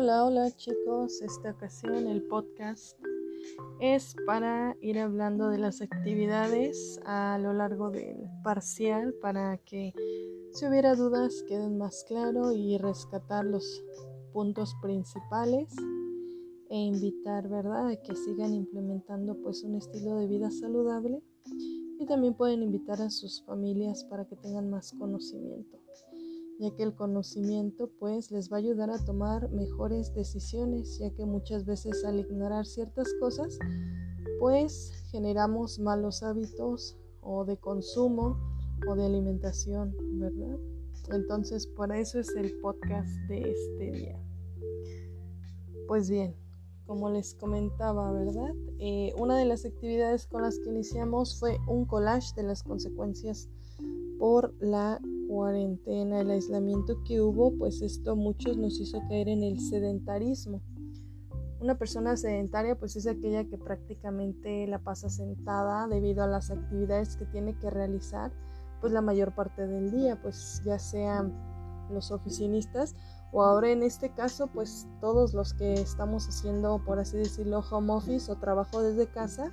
Hola, hola chicos, esta ocasión el podcast es para ir hablando de las actividades a lo largo del parcial para que si hubiera dudas queden más claro y rescatar los puntos principales e invitar, ¿verdad?, a que sigan implementando pues un estilo de vida saludable. Y también pueden invitar a sus familias para que tengan más conocimiento ya que el conocimiento pues les va a ayudar a tomar mejores decisiones, ya que muchas veces al ignorar ciertas cosas pues generamos malos hábitos o de consumo o de alimentación, ¿verdad? Entonces por eso es el podcast de este día. Pues bien, como les comentaba, ¿verdad? Eh, una de las actividades con las que iniciamos fue un collage de las consecuencias por la cuarentena, el aislamiento que hubo, pues esto muchos nos hizo caer en el sedentarismo. Una persona sedentaria pues es aquella que prácticamente la pasa sentada debido a las actividades que tiene que realizar pues la mayor parte del día, pues ya sean los oficinistas o ahora en este caso pues todos los que estamos haciendo por así decirlo home office o trabajo desde casa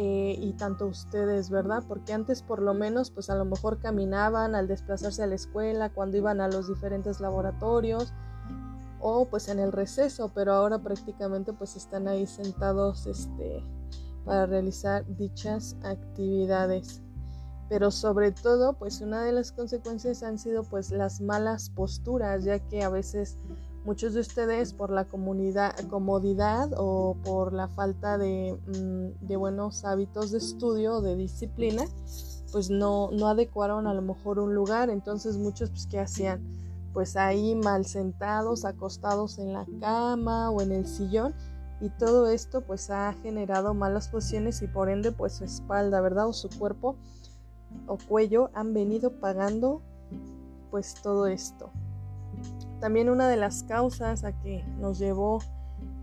eh, y tanto ustedes, ¿verdad? Porque antes por lo menos pues a lo mejor caminaban al desplazarse a la escuela, cuando iban a los diferentes laboratorios o pues en el receso, pero ahora prácticamente pues están ahí sentados este, para realizar dichas actividades. Pero sobre todo pues una de las consecuencias han sido pues las malas posturas, ya que a veces Muchos de ustedes por la comodidad o por la falta de, mm, buenos hábitos de estudio de disciplina, pues no, no adecuaron a lo mejor un lugar. Entonces muchos pues ¿qué hacían? Pues ahí mal sentados, acostados en la cama o en el sillón. Y todo esto pues ha generado malas posiciones y por ende pues su espalda, ¿verdad? O su cuerpo o cuello han venido pagando pues todo esto. También una de las causas a que nos llevó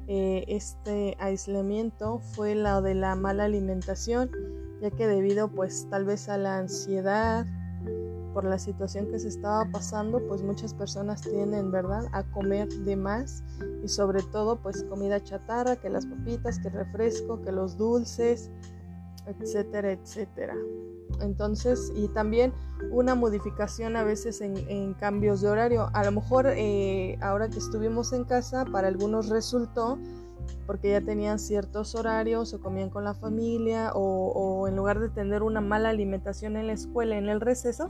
eh, este aislamiento fue la de la mala alimentación, ya que debido pues tal vez a la ansiedad por la situación que se estaba pasando, pues muchas personas tienden, ¿verdad?, a comer de más y sobre todo pues comida chatarra, que las papitas, que el refresco, que los dulces, etcétera, etcétera. Entonces, y también una modificación a veces en, cambios de horario. A lo mejor eh, ahora que estuvimos en casa, para algunos resultó porque ya tenían ciertos horarios o comían con la familia o, o, en lugar de tener una mala alimentación en la escuela, en el receso,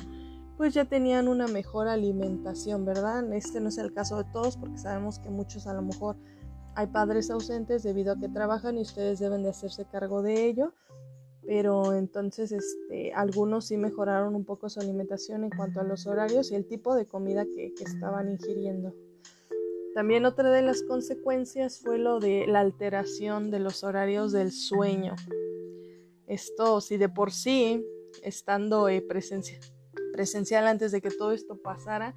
pues ya tenían una mejor alimentación, ¿verdad? Este no es el caso de todos porque sabemos que muchos a lo mejor hay padres ausentes debido a que trabajan y ustedes deben de hacerse cargo de ello pero entonces este, algunos sí mejoraron un poco su alimentación en cuanto a los horarios y el tipo de comida que, que estaban ingiriendo. También otra de las consecuencias fue lo de la alteración de los horarios del sueño. Esto, si de por sí, estando eh, presencial, antes de que todo esto pasara,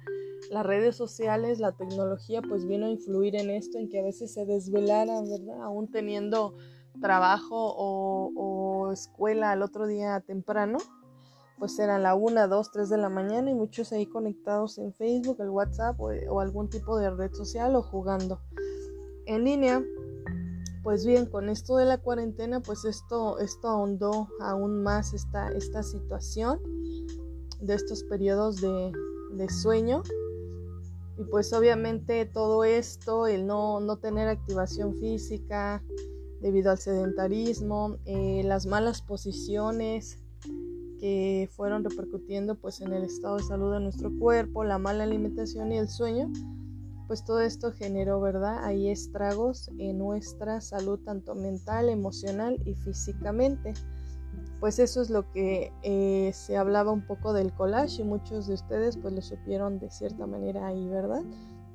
las redes sociales, la tecnología, pues vino a influir en esto, en que a veces se desvelaran, ¿verdad? Aún teniendo trabajo o, escuela al otro día temprano, pues eran la 1, 2, 3 de la mañana y muchos ahí conectados en Facebook, el WhatsApp o, algún tipo de red social o jugando en línea. Pues bien, con esto de la cuarentena, pues esto, esto ahondó aún más esta, esta situación de estos periodos de, de sueño. Y pues obviamente todo esto, el no, no tener activación física, debido al sedentarismo, eh, las malas posiciones que fueron repercutiendo pues en el estado de salud de nuestro cuerpo, la mala alimentación y el sueño, pues todo esto generó, ¿verdad? Ahí estragos en nuestra salud tanto mental, emocional y físicamente. Pues eso es lo que eh, se hablaba un poco del collage y muchos de ustedes pues lo supieron de cierta manera ahí, ¿verdad?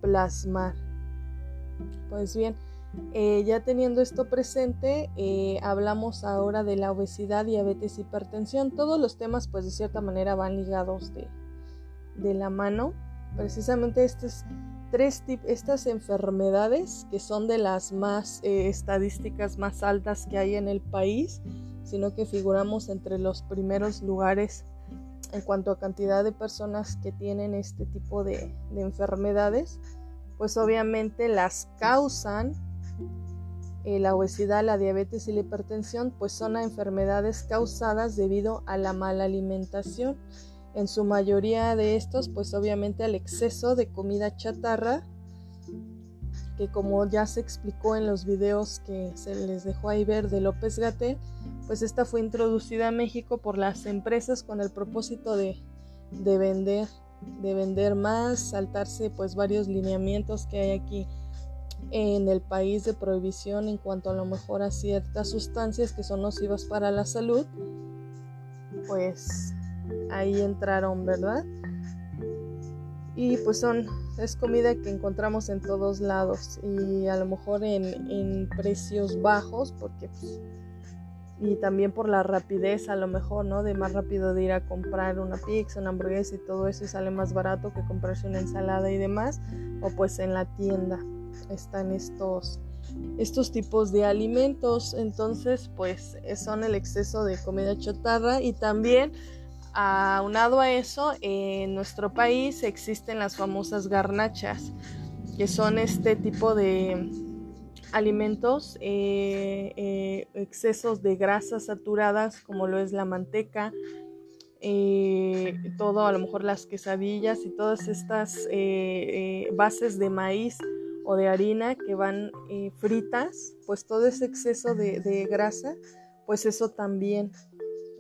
Plasmar. Pues bien, eh, ya teniendo esto presente, eh, hablamos ahora de la obesidad, diabetes, hipertensión. Todos los temas, pues de cierta manera, van ligados de, de la mano. Precisamente estas tres estas enfermedades, que son de las más eh, estadísticas más altas que hay en el país, sino que figuramos entre los primeros lugares en cuanto a cantidad de personas que tienen este tipo de enfermedades pues obviamente las causan eh, la obesidad, la diabetes y la hipertensión, pues son enfermedades causadas debido a la mala alimentación. En su mayoría de estos, pues obviamente al exceso de comida chatarra, que como ya se explicó en los videos que se les dejó ahí ver de López Gatel, pues esta fue introducida a México por las empresas con el propósito de, de vender, de vender más, saltarse pues varios lineamientos que hay aquí en el país de prohibición en cuanto a lo mejor a ciertas sustancias que son nocivas para la salud, pues ahí entraron, ¿verdad? Y pues son, es comida que encontramos en todos lados y a lo mejor en, precios bajos porque pues, y también por la rapidez a lo mejor, ¿no? De más rápido de ir a comprar una pizza, una hamburguesa y todo eso y sale más barato que comprarse una ensalada y demás o pues en la tienda están estos, estos tipos de alimentos. Entonces, pues son el exceso de comida chatarra y también aunado a eso, en nuestro país existen las famosas garnachas, que son este tipo de alimentos, eh, eh, excesos de grasas saturadas, como lo es la manteca, eh, todo, a lo mejor las quesadillas y todas estas bases de maíz o de harina que van eh, fritas, pues todo ese exceso de, grasa, pues eso también,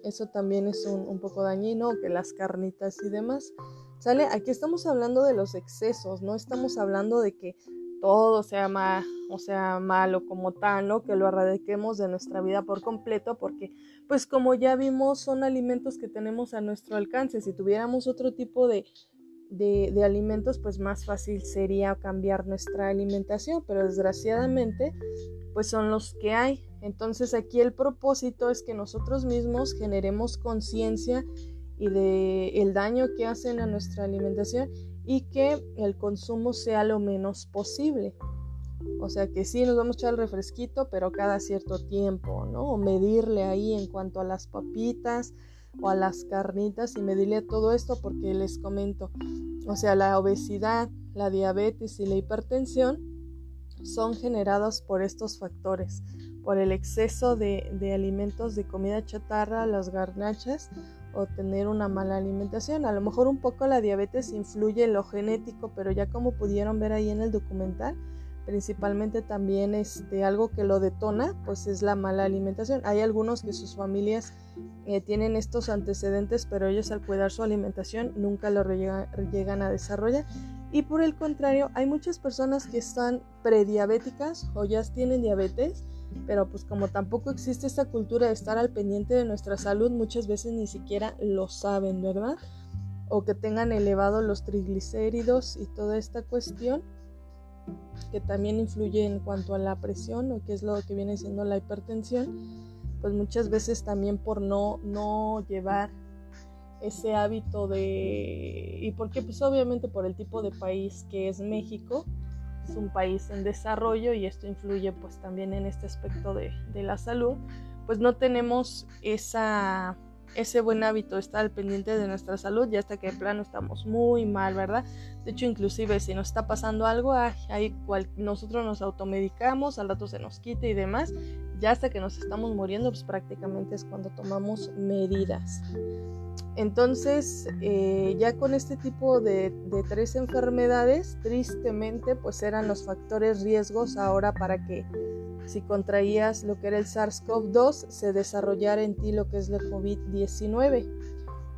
eso también es un, poco dañino, que las carnitas y demás. ¿Sale? Aquí estamos hablando de los excesos, no estamos hablando de que todo sea, mal, o sea malo como tal, ¿no? Que lo erradiquemos de nuestra vida por completo, porque pues como ya vimos son alimentos que tenemos a nuestro alcance. Si tuviéramos otro tipo de, de, alimentos, pues más fácil sería cambiar nuestra alimentación, pero desgraciadamente, pues son los que hay. Entonces aquí el propósito es que nosotros mismos generemos conciencia y de el daño que hacen a nuestra alimentación y que el consumo sea lo menos posible. O sea que sí nos vamos a echar el refresquito, pero cada cierto tiempo, ¿no? O medirle ahí en cuanto a las papitas, o a las carnitas y me medirle todo esto porque les comento, o sea, la obesidad, la diabetes y la hipertensión son generados por estos factores, por el exceso de, de alimentos de comida chatarra, las garnachas o tener una mala alimentación. A lo mejor un poco la diabetes influye en lo genético, pero ya como pudieron ver ahí en el documental, principalmente también este, algo que lo detona, pues es la mala alimentación. Hay algunos que sus familias eh, tienen estos antecedentes, pero ellos al cuidar su alimentación nunca lo llegan a desarrollar. Y por el contrario, hay muchas personas que están prediabéticas o ya tienen diabetes, pero pues como tampoco existe esta cultura de estar al pendiente de nuestra salud, muchas veces ni siquiera lo saben, ¿verdad? O que tengan elevados los triglicéridos y toda esta cuestión que también influye en cuanto a la presión o que es lo que viene siendo la hipertensión, pues muchas veces también por no, no llevar ese hábito de... y porque pues obviamente por el tipo de país que es México, es un país en desarrollo y esto influye pues también en este aspecto de, de la salud, pues no tenemos esa ese buen hábito, estar al pendiente de nuestra salud, ya hasta que de plano estamos muy mal, ¿verdad? De hecho, inclusive si nos está pasando algo, nosotros nos automedicamos, al rato se nos quita y demás, ya hasta que nos estamos muriendo, pues prácticamente es cuando tomamos medidas. Entonces, eh, ya con este tipo de, de, tres enfermedades, tristemente, pues eran los factores riesgos ahora para que si contraías lo que era el SARS-CoV-2, se desarrollara en ti lo que es la COVID-19.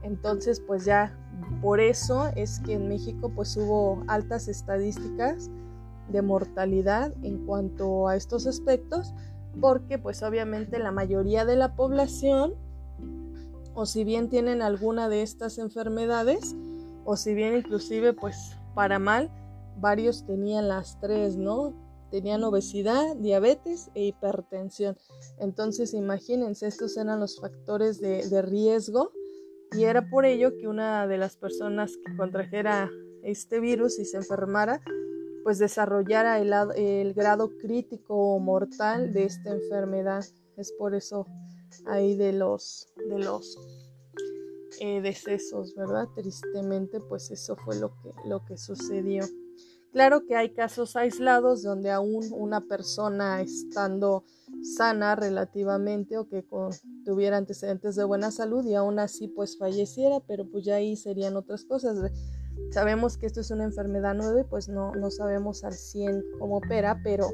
Entonces, pues ya por eso es que en México pues hubo altas estadísticas de mortalidad en cuanto a estos aspectos, porque pues obviamente la mayoría de la población, o si bien tienen alguna de estas enfermedades, o si bien inclusive pues para mal, varios tenían las tres, ¿no? Tenían obesidad, diabetes e hipertensión. Entonces, imagínense, estos eran los factores de, riesgo y era por ello que una de las personas que contrajera este virus y se enfermara, pues desarrollara el, grado crítico o mortal de esta enfermedad. Es por eso ahí de los, de los eh, decesos, ¿verdad? Tristemente, pues eso fue lo que, lo que sucedió. Claro que hay casos aislados donde aún una persona estando sana relativamente o que tuviera antecedentes de buena salud y aún así pues falleciera, pero pues ya ahí serían otras cosas. Sabemos que esto es una enfermedad nueva y pues no, no sabemos al 100 cómo opera, pero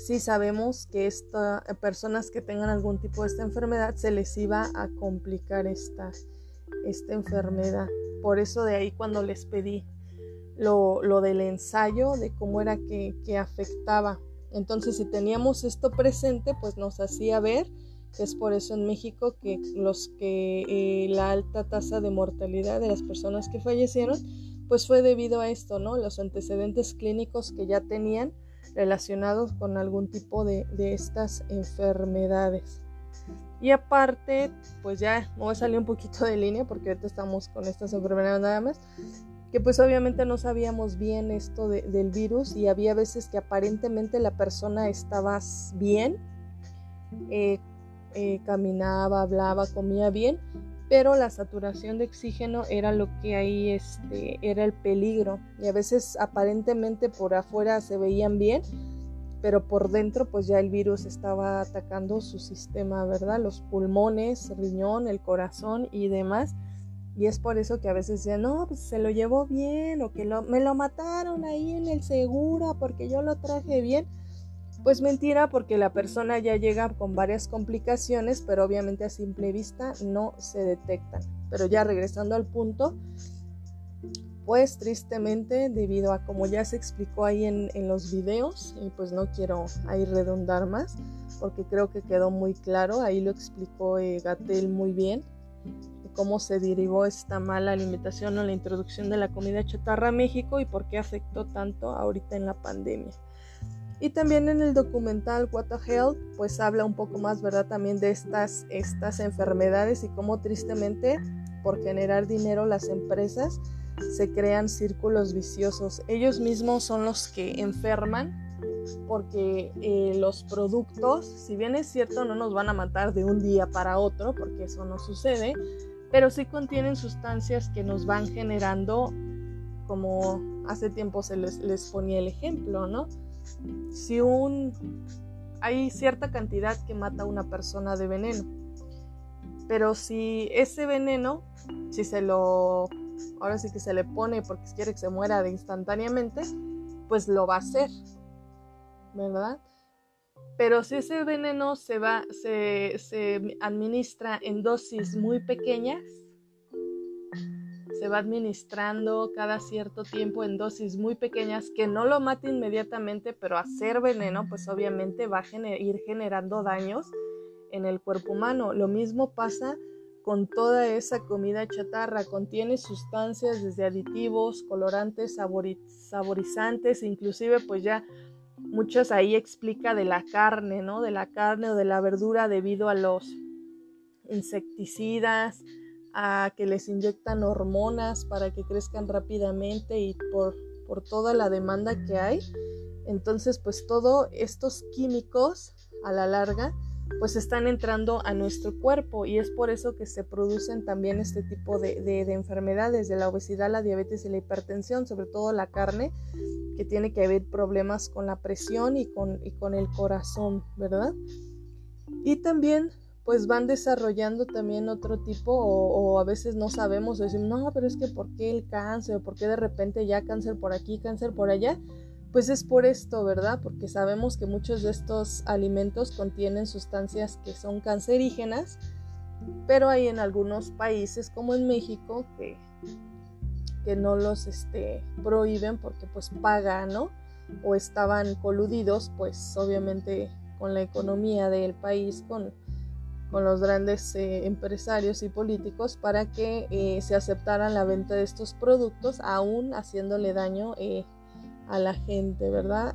sí sabemos que esta, personas que tengan algún tipo de esta enfermedad se les iba a complicar esta, esta enfermedad. Por eso de ahí cuando les pedí lo, lo del ensayo, de cómo era que, que afectaba entonces, si teníamos esto presente, pues nos hacía ver que es por eso en México que los que eh, la alta tasa de mortalidad de las personas que fallecieron, pues fue debido a esto, ¿no? Los antecedentes clínicos que ya tenían relacionados con algún tipo de, de estas enfermedades. Y aparte, pues ya me voy a salir un poquito de línea porque ahorita estamos con estas enfermedades nada más que pues obviamente no sabíamos bien esto del virus y había veces que aparentemente la persona estaba bien, eh, eh, caminaba, hablaba, comía bien, pero la saturación de oxígeno era lo que ahí este, era el peligro y a veces aparentemente por afuera se veían bien, pero por dentro pues ya el virus estaba atacando su sistema, ¿verdad? Los pulmones, riñón, el corazón y demás y es por eso que a veces dicen, no, pues se lo llevó bien o que lo, me lo mataron ahí en el seguro porque yo lo traje bien. Pues mentira porque la persona ya llega con varias complicaciones, pero obviamente a simple vista no se detectan. Pero ya regresando al punto, pues tristemente debido a como ya se explicó ahí en, en los videos, y pues no quiero ahí redundar más, porque creo que quedó muy claro, ahí lo explicó eh, Gatel muy bien cómo se derivó esta mala alimentación o la introducción de la comida chatarra a México y por qué afectó tanto ahorita en la pandemia. Y también en el documental What the Health, pues habla un poco más, ¿verdad? También de estas, estas enfermedades y cómo tristemente por generar dinero las empresas se crean círculos viciosos. Ellos mismos son los que enferman porque eh, los productos, si bien es cierto, no nos van a matar de un día para otro, porque eso no sucede, pero sí contienen sustancias que nos van generando, como hace tiempo se les, les ponía el ejemplo, ¿no? Si un hay cierta cantidad que mata a una persona de veneno, pero si ese veneno, si se lo, ahora sí que se le pone porque quiere que se muera de instantáneamente, pues lo va a hacer, ¿verdad? Pero si ese veneno se va, se, se administra en dosis muy pequeñas, se va administrando cada cierto tiempo en dosis muy pequeñas que no lo mate inmediatamente, pero hacer veneno, pues obviamente va a ir generando daños en el cuerpo humano. Lo mismo pasa con toda esa comida chatarra. Contiene sustancias desde aditivos, colorantes, saborizantes, inclusive pues ya Muchos ahí explica de la carne, ¿no? De la carne o de la verdura debido a los insecticidas, a que les inyectan hormonas para que crezcan rápidamente y por, por toda la demanda que hay. Entonces, pues todos estos químicos a la larga pues están entrando a nuestro cuerpo y es por eso que se producen también este tipo de, enfermedades, de la obesidad, la diabetes y la hipertensión, sobre todo la carne, que tiene que haber problemas con la presión y con, y con el corazón, ¿verdad? Y también pues van desarrollando también otro tipo o, a veces no sabemos, decir, no, pero es que ¿por qué el cáncer? ¿Por qué de repente ya cáncer por aquí, cáncer por allá? Pues es por esto, ¿verdad? Porque sabemos que muchos de estos alimentos contienen sustancias que son cancerígenas, pero hay en algunos países como en México que, que no los este, prohíben porque pues pagan, ¿no? O estaban coludidos pues obviamente con la economía del país, con, con los grandes eh, empresarios y políticos para que eh, se aceptaran la venta de estos productos aún haciéndole daño eh, a la gente, ¿verdad?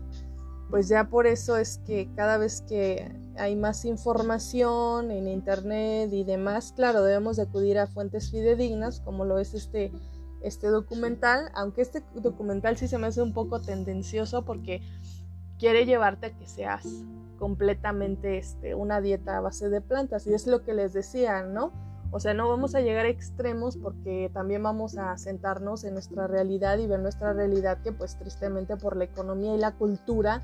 Pues ya por eso es que cada vez que hay más información en internet y demás, claro, debemos de acudir a fuentes fidedignas, como lo es este, este documental, aunque este documental sí se me hace un poco tendencioso porque quiere llevarte a que seas completamente este, una dieta a base de plantas, y es lo que les decía, ¿no? O sea, no vamos a llegar a extremos porque también vamos a sentarnos en nuestra realidad y ver nuestra realidad que pues tristemente por la economía y la cultura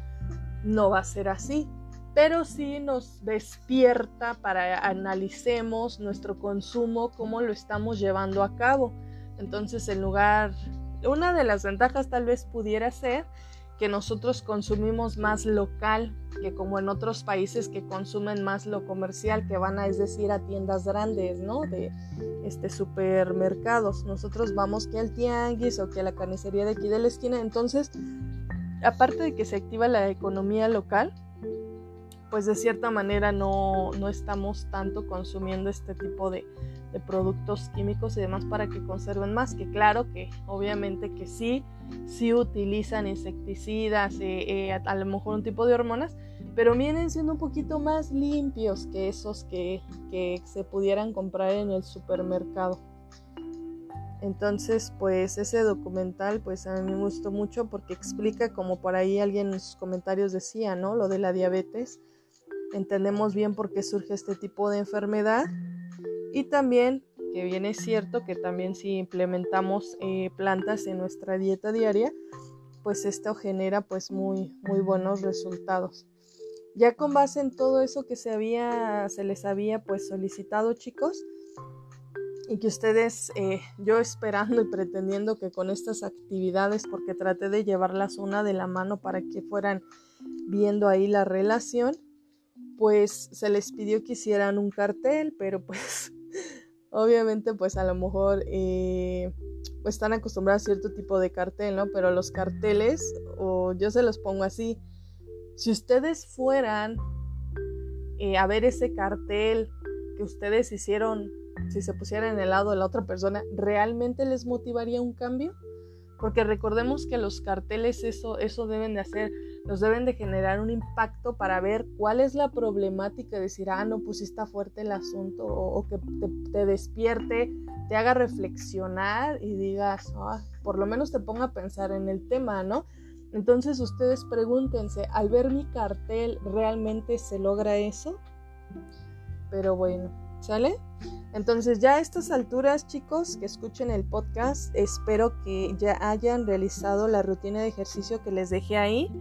no va a ser así. Pero sí nos despierta para analicemos nuestro consumo, cómo lo estamos llevando a cabo. Entonces, en lugar, una de las ventajas tal vez pudiera ser que nosotros consumimos más local que como en otros países que consumen más lo comercial, que van a, es decir, a tiendas grandes, ¿no? De este supermercados. Nosotros vamos que al tianguis o que a la carnicería de aquí de la esquina. Entonces, aparte de que se activa la economía local, pues de cierta manera no, no estamos tanto consumiendo este tipo de, de productos químicos y demás para que conserven más, que claro que obviamente que sí, sí utilizan insecticidas, eh, eh, a, lo mejor un tipo de hormonas, pero vienen siendo un poquito más limpios que esos que, que se pudieran comprar en el supermercado. Entonces, pues ese documental, pues a mí me gustó mucho porque explica, como por ahí alguien en sus comentarios decía, ¿no? Lo de la diabetes. Entendemos bien por qué surge este tipo de enfermedad y también que bien es cierto que también si implementamos eh, plantas en nuestra dieta diaria, pues esto genera pues muy, muy buenos resultados. Ya con base en todo eso que se, había, se les había pues solicitado chicos, y que ustedes, eh, yo esperando y pretendiendo que con estas actividades, porque traté de llevarlas una de la mano para que fueran viendo ahí la relación, pues se les pidió que hicieran un cartel, pero pues obviamente pues a lo mejor eh, pues están acostumbrados a cierto tipo de cartel, ¿no? Pero los carteles, o yo se los pongo así, si ustedes fueran eh, a ver ese cartel que ustedes hicieron, si se pusieran en el lado de la otra persona, ¿realmente les motivaría un cambio? Porque recordemos que los carteles eso, eso deben de hacer, nos deben de generar un impacto para ver cuál es la problemática, decir, ah, no, pues fuerte el asunto, o, que te, despierte, te haga reflexionar y digas, por lo menos te ponga a pensar en el tema, ¿no? Entonces ustedes pregúntense, al ver mi cartel, ¿realmente se logra eso? Pero bueno, ¿sale? Entonces ya a estas alturas, chicos, que escuchen el podcast, espero que ya hayan realizado la rutina de ejercicio que les dejé ahí.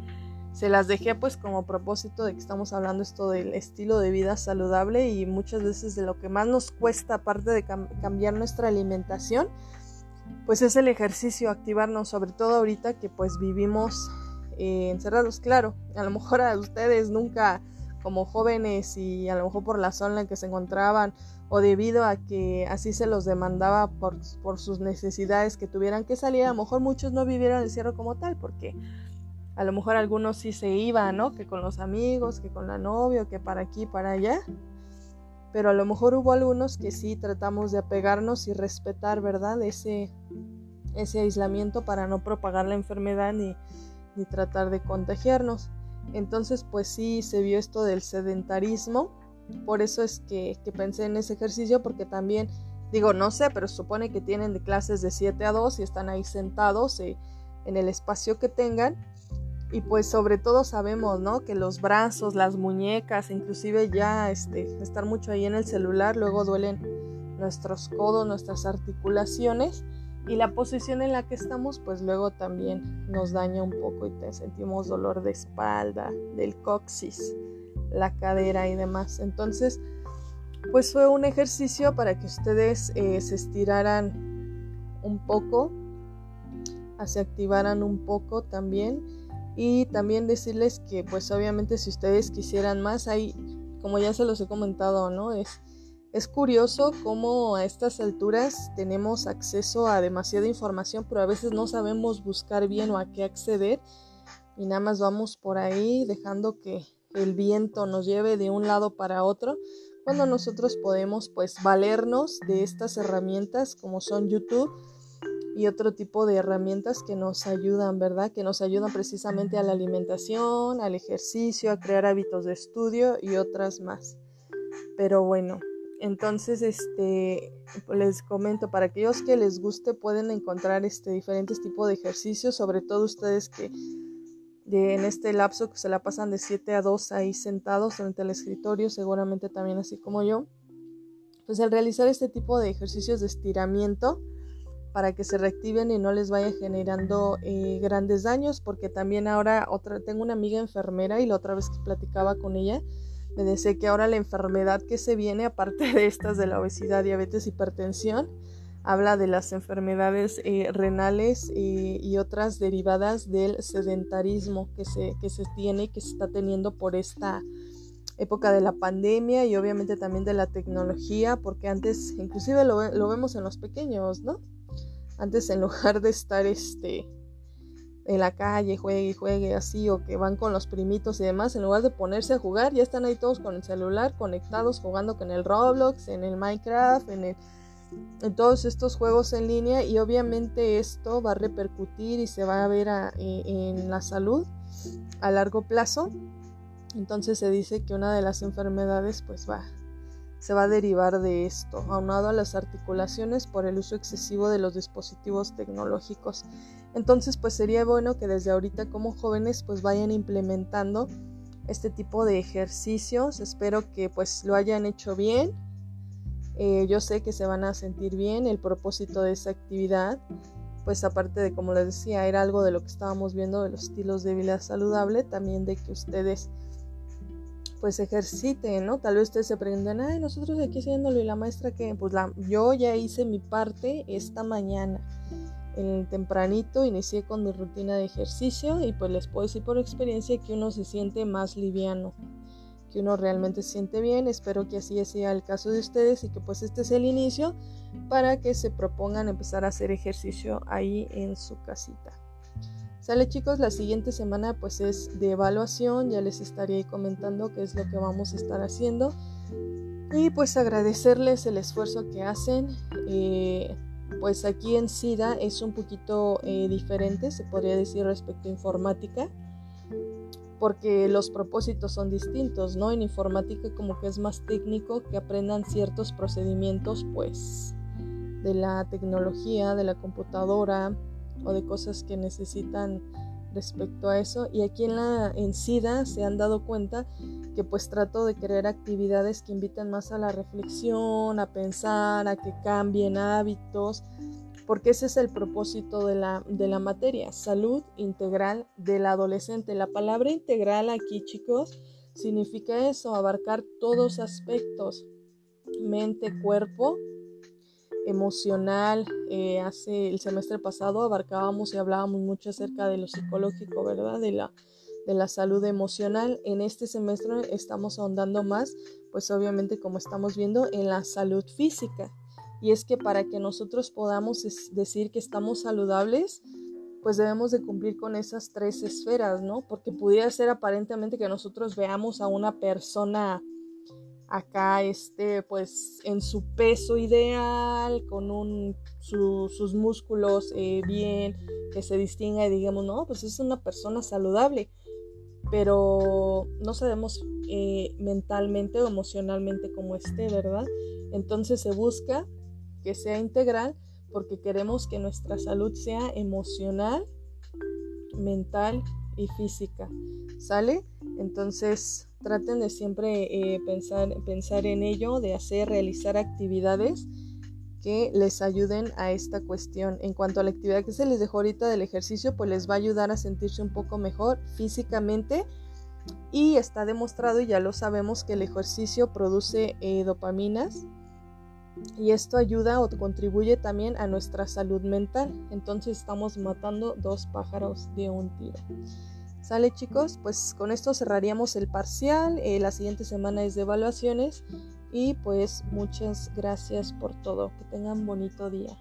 Se las dejé pues como propósito de que estamos hablando esto del estilo de vida saludable y muchas veces de lo que más nos cuesta aparte de cambiar nuestra alimentación, pues es el ejercicio, activarnos, sobre todo ahorita que pues vivimos eh, encerrados. Claro, a lo mejor a ustedes nunca como jóvenes y a lo mejor por la zona en que se encontraban o debido a que así se los demandaba por, por, sus necesidades que tuvieran que salir, a lo mejor muchos no vivieron el cierre como tal, porque a lo mejor algunos sí se iban, ¿no? Que con los amigos, que con la novia, que para aquí, para allá. Pero a lo mejor hubo algunos que sí tratamos de apegarnos y respetar, ¿verdad? Ese, ese aislamiento para no propagar la enfermedad ni, ni tratar de contagiarnos. Entonces, pues sí se vio esto del sedentarismo por eso es que, pensé en ese ejercicio, porque también, digo, no sé, pero supone que tienen clases de 7 a 2 y están ahí sentados eh, en el espacio que tengan. Y pues sobre todo sabemos, ¿no? Que los brazos, las muñecas, inclusive ya este, estar mucho ahí en el celular, luego duelen nuestros codos, nuestras articulaciones y la posición en la que estamos pues luego también nos daña un poco y sentimos dolor de espalda, del coxis la cadera y demás. Entonces, pues fue un ejercicio para que ustedes eh, se estiraran un poco, se activaran un poco también y también decirles que pues obviamente si ustedes quisieran más, ahí como ya se los he comentado, ¿no? Es, es curioso cómo a estas alturas tenemos acceso a demasiada información, pero a veces no sabemos buscar bien o a qué acceder y nada más vamos por ahí dejando que el viento nos lleve de un lado para otro, cuando nosotros podemos pues valernos de estas herramientas como son YouTube y otro tipo de herramientas que nos ayudan, ¿verdad? Que nos ayudan precisamente a la alimentación, al ejercicio, a crear hábitos de estudio y otras más. Pero bueno, entonces este les comento para aquellos que les guste pueden encontrar este diferentes tipos de ejercicios, sobre todo ustedes que en este lapso que se la pasan de 7 a 2 ahí sentados frente al escritorio, seguramente también así como yo, pues al realizar este tipo de ejercicios de estiramiento para que se reactiven y no les vaya generando eh, grandes daños, porque también ahora otra, tengo una amiga enfermera y la otra vez que platicaba con ella, me decía que ahora la enfermedad que se viene, aparte de estas de la obesidad, diabetes, hipertensión, habla de las enfermedades eh, renales eh, y otras derivadas del sedentarismo que se, que se tiene y que se está teniendo por esta época de la pandemia y obviamente también de la tecnología, porque antes inclusive lo, lo vemos en los pequeños, ¿no? Antes en lugar de estar este en la calle, juegue y juegue así, o que van con los primitos y demás, en lugar de ponerse a jugar, ya están ahí todos con el celular, conectados, jugando con el Roblox, en el Minecraft, en el en todos estos juegos en línea y obviamente esto va a repercutir y se va a ver e, en la salud a largo plazo. Entonces se dice que una de las enfermedades pues va se va a derivar de esto, aunado a las articulaciones por el uso excesivo de los dispositivos tecnológicos. Entonces pues sería bueno que desde ahorita como jóvenes pues vayan implementando este tipo de ejercicios. Espero que pues lo hayan hecho bien eh, yo sé que se van a sentir bien. El propósito de esa actividad, pues aparte de, como les decía, era algo de lo que estábamos viendo de los estilos de vida saludable, también de que ustedes pues ejerciten, ¿no? Tal vez ustedes se pregunten, ay, nosotros aquí haciéndolo y la maestra que, pues la, yo ya hice mi parte esta mañana. En tempranito inicié con mi rutina de ejercicio y pues les puedo decir por experiencia que uno se siente más liviano que uno realmente se siente bien. Espero que así sea el caso de ustedes y que pues este es el inicio para que se propongan empezar a hacer ejercicio ahí en su casita. Sale chicos, la siguiente semana pues es de evaluación, ya les estaré comentando qué es lo que vamos a estar haciendo y pues agradecerles el esfuerzo que hacen. Eh, pues aquí en SIDA es un poquito eh, diferente, se podría decir respecto a informática porque los propósitos son distintos, ¿no? En informática como que es más técnico que aprendan ciertos procedimientos, pues, de la tecnología, de la computadora o de cosas que necesitan respecto a eso. Y aquí en la en SIDA se han dado cuenta que pues trato de crear actividades que inviten más a la reflexión, a pensar, a que cambien hábitos, porque ese es el propósito de la, de la materia, salud integral del adolescente. La palabra integral aquí, chicos, significa eso, abarcar todos aspectos, mente, cuerpo, emocional. Eh, hace el semestre pasado abarcábamos y hablábamos mucho acerca de lo psicológico, ¿verdad? De la, de la salud emocional. En este semestre estamos ahondando más, pues obviamente como estamos viendo, en la salud física. Y es que para que nosotros podamos decir que estamos saludables, pues debemos de cumplir con esas tres esferas, ¿no? Porque pudiera ser aparentemente que nosotros veamos a una persona acá, este, pues en su peso ideal, con un, sus músculos eh, bien, que se distinga y digamos, no, pues es una persona saludable, pero no sabemos eh, mentalmente o emocionalmente cómo esté, ¿verdad? Entonces se busca que sea integral porque queremos que nuestra salud sea emocional, mental y física. ¿Sale? Entonces traten de siempre eh, pensar, en ello, de hacer, realizar actividades que les ayuden a esta cuestión. En cuanto a la actividad que se les dejó ahorita del ejercicio, pues les va a ayudar a sentirse un poco mejor físicamente y está demostrado y ya lo sabemos que el ejercicio produce eh, dopaminas y esto ayuda o contribuye también a nuestra salud mental. Entonces estamos matando dos pájaros de un tiro. Sale chicos, pues con esto cerraríamos el parcial. Eh, la siguiente semana es de evaluaciones y pues muchas gracias por todo. Que tengan bonito día.